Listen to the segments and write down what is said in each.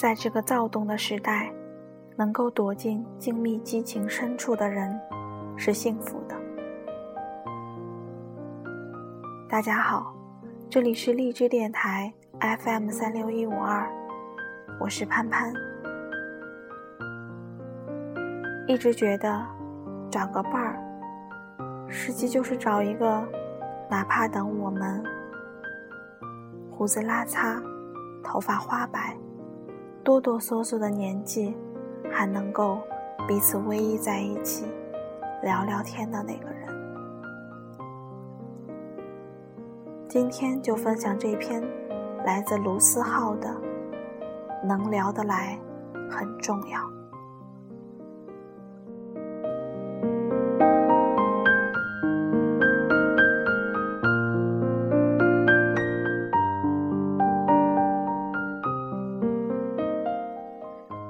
在这个躁动的时代，能够躲进静谧激情深处的人，是幸福的。大家好，这里是荔枝电台 FM 三六一五二，我是潘潘。一直觉得找个伴儿，实际就是找一个，哪怕等我们胡子拉碴、头发花白、哆哆嗦嗦的年纪，还能够彼此偎依在一起聊聊天的那个人。今天就分享这篇来自卢思浩的《能聊得来很重要》。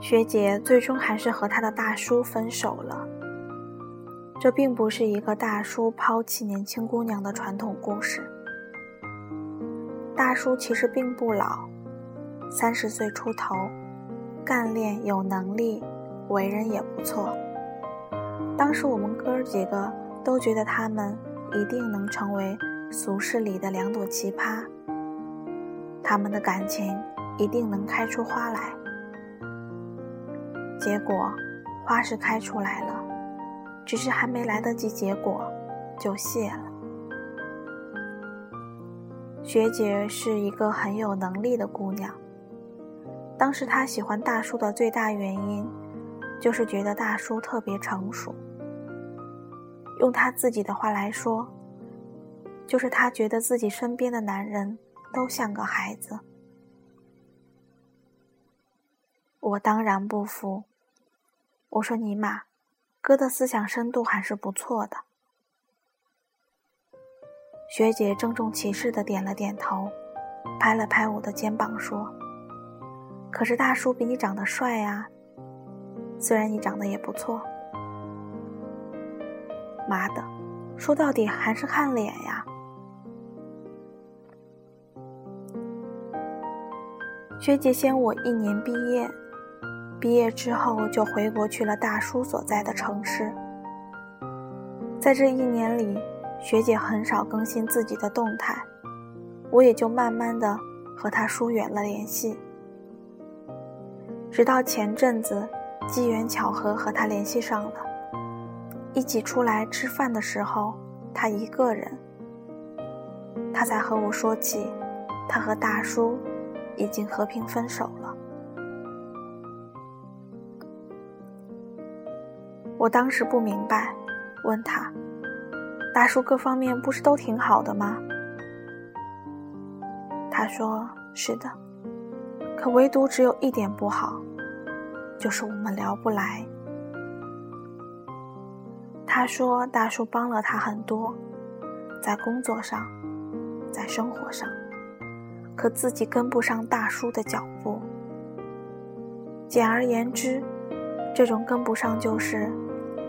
学姐最终还是和她的大叔分手了。这并不是一个大叔抛弃年轻姑娘的传统故事。大叔其实并不老，三十岁出头，干练有能力，为人也不错。当时我们哥儿几个都觉得他们一定能成为俗世里的两朵奇葩，他们的感情一定能开出花来。结果，花是开出来了，只是还没来得及结果，就谢了。学姐是一个很有能力的姑娘。当时她喜欢大叔的最大原因，就是觉得大叔特别成熟。用她自己的话来说，就是她觉得自己身边的男人都像个孩子。我当然不服。我说尼玛，哥的思想深度还是不错的。学姐郑重其事的点了点头，拍了拍我的肩膀说：“可是大叔比你长得帅呀，虽然你长得也不错。”妈的，说到底还是看脸呀。学姐先我一年毕业。毕业之后就回国去了大叔所在的城市。在这一年里，学姐很少更新自己的动态，我也就慢慢的和她疏远了联系。直到前阵子，机缘巧合和她联系上了，一起出来吃饭的时候，她一个人，她才和我说起，她和大叔已经和平分手。我当时不明白，问他：“大叔各方面不是都挺好的吗？”他说：“是的，可唯独只有一点不好，就是我们聊不来。”他说：“大叔帮了他很多，在工作上，在生活上，可自己跟不上大叔的脚步。简而言之，这种跟不上就是。”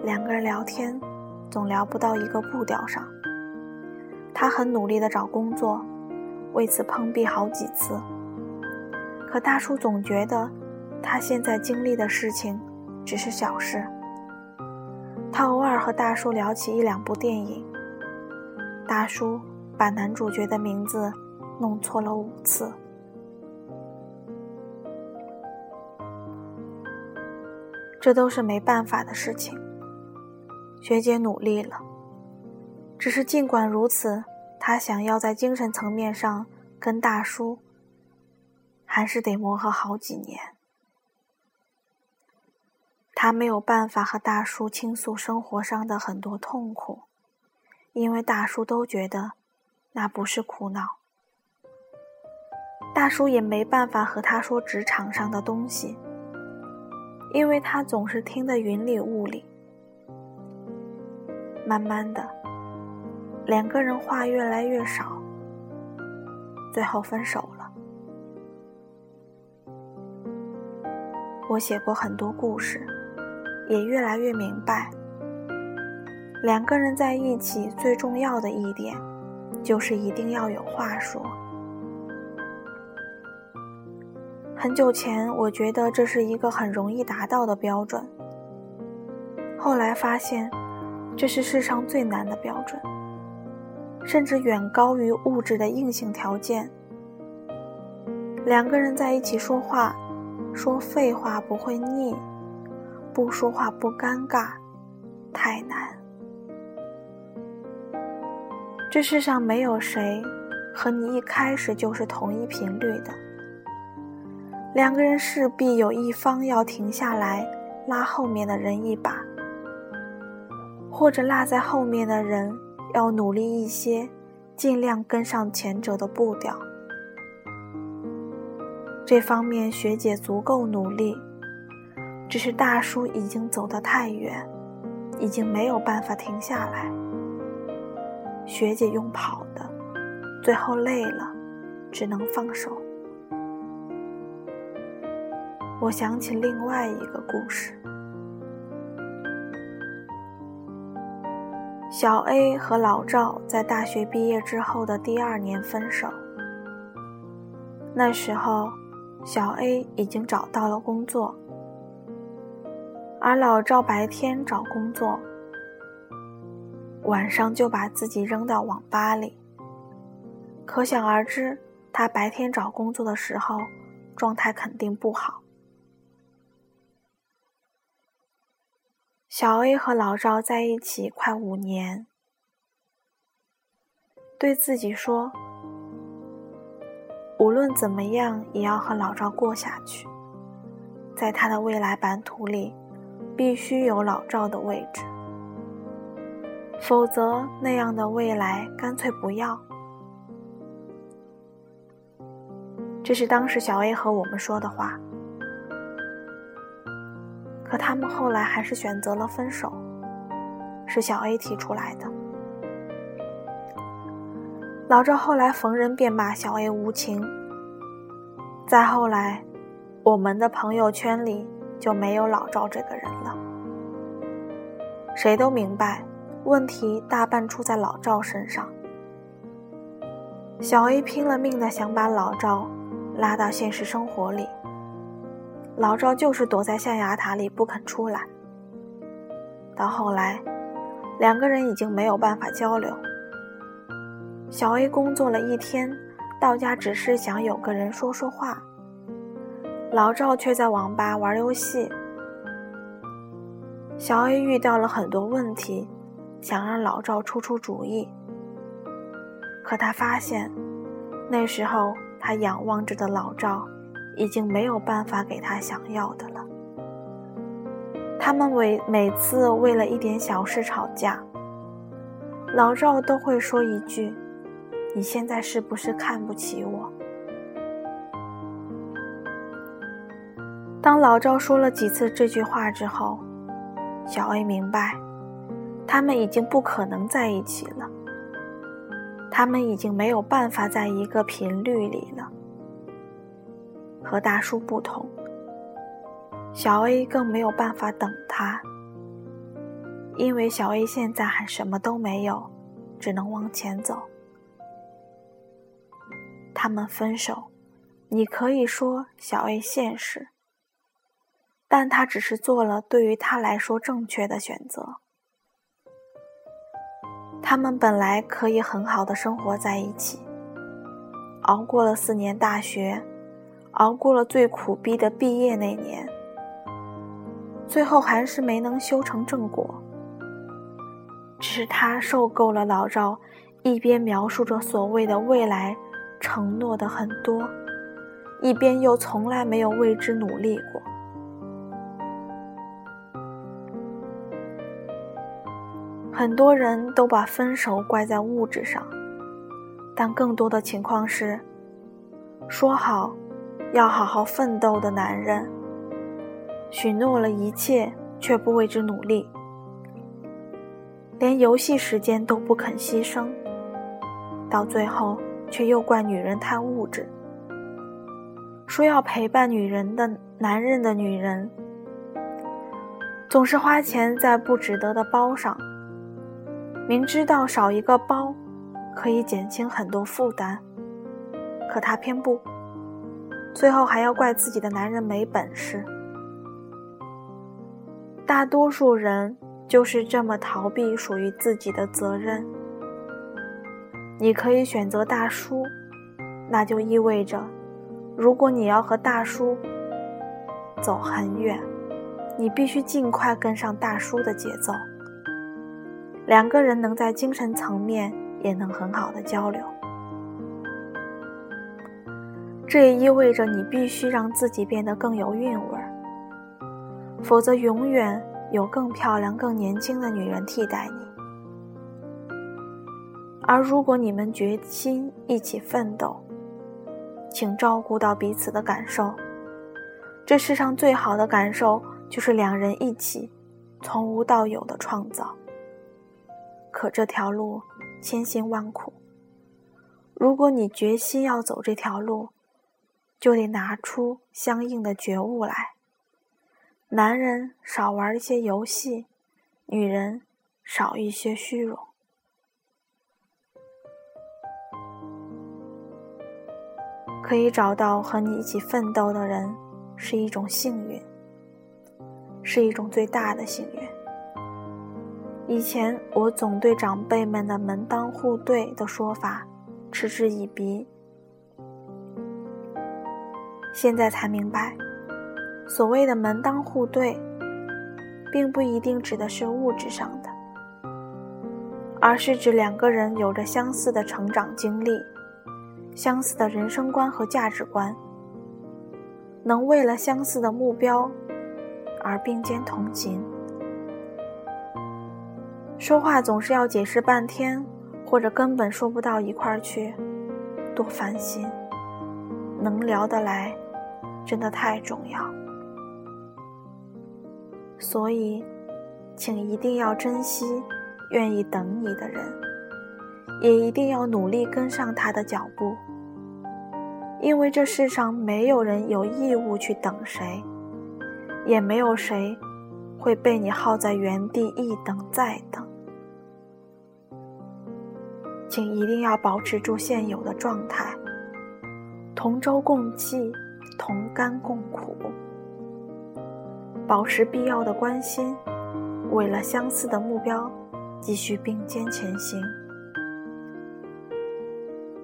两个人聊天，总聊不到一个步调上。他很努力的找工作，为此碰壁好几次。可大叔总觉得，他现在经历的事情只是小事。他偶尔和大叔聊起一两部电影，大叔把男主角的名字弄错了五次。这都是没办法的事情。学姐努力了，只是尽管如此，她想要在精神层面上跟大叔，还是得磨合好几年。她没有办法和大叔倾诉生活上的很多痛苦，因为大叔都觉得那不是苦恼。大叔也没办法和她说职场上的东西，因为他总是听得云里雾里。慢慢的，两个人话越来越少，最后分手了。我写过很多故事，也越来越明白，两个人在一起最重要的一点，就是一定要有话说。很久前，我觉得这是一个很容易达到的标准。后来发现，这是世上最难的标准，甚至远高于物质的硬性条件。两个人在一起说话，说废话不会腻，不说话不尴尬，太难。这世上没有谁和你一开始就是同一频率的。两个人势必有一方要停下来，拉后面的人一把，或者落在后面的人要努力一些，尽量跟上前者的步调。这方面学姐足够努力，只是大叔已经走得太远，已经没有办法停下来。学姐用跑的，最后累了，只能放手。我想起另外一个故事：小 A 和老赵在大学毕业之后的第二年分手。那时候，小 A 已经找到了工作，而老赵白天找工作，晚上就把自己扔到网吧里。可想而知，他白天找工作的时候，状态肯定不好。小 A 和老赵在一起快五年，对自己说：“无论怎么样，也要和老赵过下去。在他的未来版图里，必须有老赵的位置，否则那样的未来干脆不要。”这是当时小 A 和我们说的话。可他们后来还是选择了分手，是小 A 提出来的。老赵后来逢人便骂小 A 无情。再后来，我们的朋友圈里就没有老赵这个人了。谁都明白，问题大半出在老赵身上。小 A 拼了命的想把老赵拉到现实生活里。老赵就是躲在象牙塔里不肯出来。到后来，两个人已经没有办法交流。小 A 工作了一天，到家只是想有个人说说话。老赵却在网吧玩游戏。小 A 遇到了很多问题，想让老赵出出主意。可他发现，那时候他仰望着的老赵。已经没有办法给他想要的了。他们为每次为了一点小事吵架，老赵都会说一句：“你现在是不是看不起我？”当老赵说了几次这句话之后，小 A 明白，他们已经不可能在一起了。他们已经没有办法在一个频率里了。和大叔不同，小 A 更没有办法等他，因为小 A 现在还什么都没有，只能往前走。他们分手，你可以说小 A 现实，但他只是做了对于他来说正确的选择。他们本来可以很好的生活在一起，熬过了四年大学。熬过了最苦逼的毕业那年，最后还是没能修成正果。只是他受够了老赵一边描述着所谓的未来，承诺的很多，一边又从来没有为之努力过。很多人都把分手怪在物质上，但更多的情况是，说好。要好好奋斗的男人，许诺了一切却不为之努力，连游戏时间都不肯牺牲，到最后却又怪女人太物质。说要陪伴女人的男人的女人，总是花钱在不值得的包上，明知道少一个包可以减轻很多负担，可他偏不。最后还要怪自己的男人没本事。大多数人就是这么逃避属于自己的责任。你可以选择大叔，那就意味着，如果你要和大叔走很远，你必须尽快跟上大叔的节奏。两个人能在精神层面也能很好的交流。这也意味着你必须让自己变得更有韵味儿，否则永远有更漂亮、更年轻的女人替代你。而如果你们决心一起奋斗，请照顾到彼此的感受。这世上最好的感受就是两人一起从无到有的创造。可这条路千辛万苦，如果你决心要走这条路。就得拿出相应的觉悟来。男人少玩一些游戏，女人少一些虚荣。可以找到和你一起奋斗的人，是一种幸运，是一种最大的幸运。以前我总对长辈们的门当户对的说法嗤之以鼻。现在才明白，所谓的门当户对，并不一定指的是物质上的，而是指两个人有着相似的成长经历、相似的人生观和价值观，能为了相似的目标而并肩同行。说话总是要解释半天，或者根本说不到一块儿去，多烦心。能聊得来。真的太重要，所以，请一定要珍惜愿意等你的人，也一定要努力跟上他的脚步，因为这世上没有人有义务去等谁，也没有谁会被你耗在原地一等再等。请一定要保持住现有的状态，同舟共济。同甘共苦，保持必要的关心，为了相似的目标，继续并肩前行。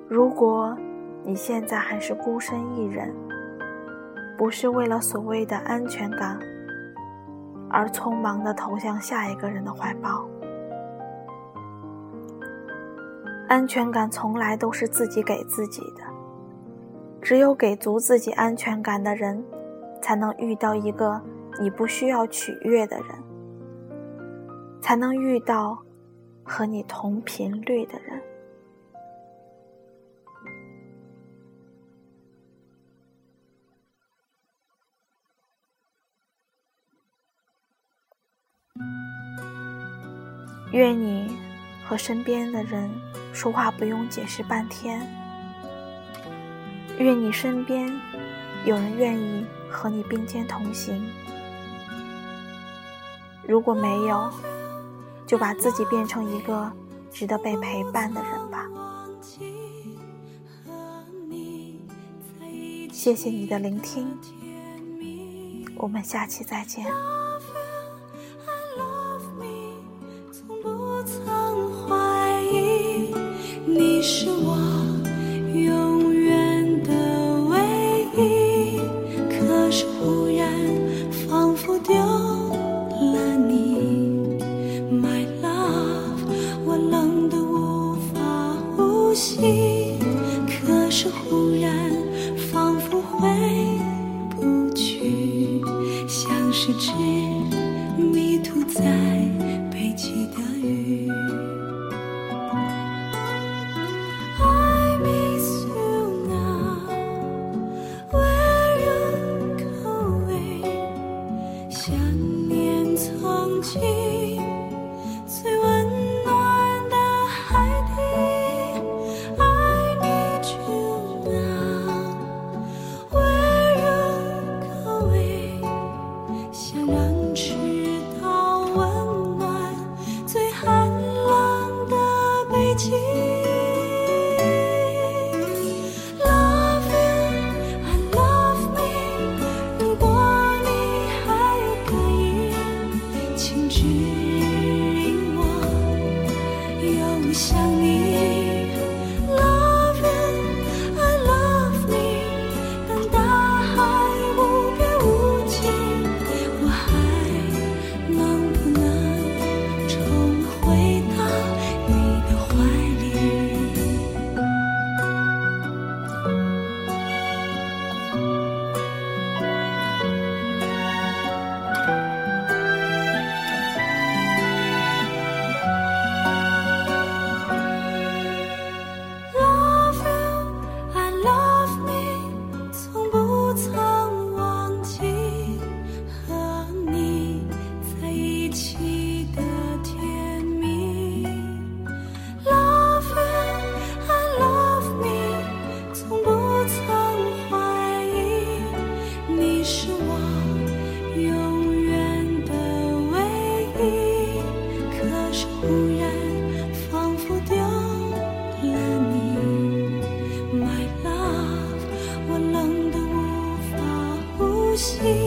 如果你现在还是孤身一人，不是为了所谓的安全感而匆忙的投向下一个人的怀抱，安全感从来都是自己给自己的。只有给足自己安全感的人，才能遇到一个你不需要取悦的人，才能遇到和你同频率的人。愿你和身边的人说话不用解释半天。愿你身边有人愿意和你并肩同行。如果没有，就把自己变成一个值得被陪伴的人吧。谢谢你的聆听，我们下期再见。指引我又想你心。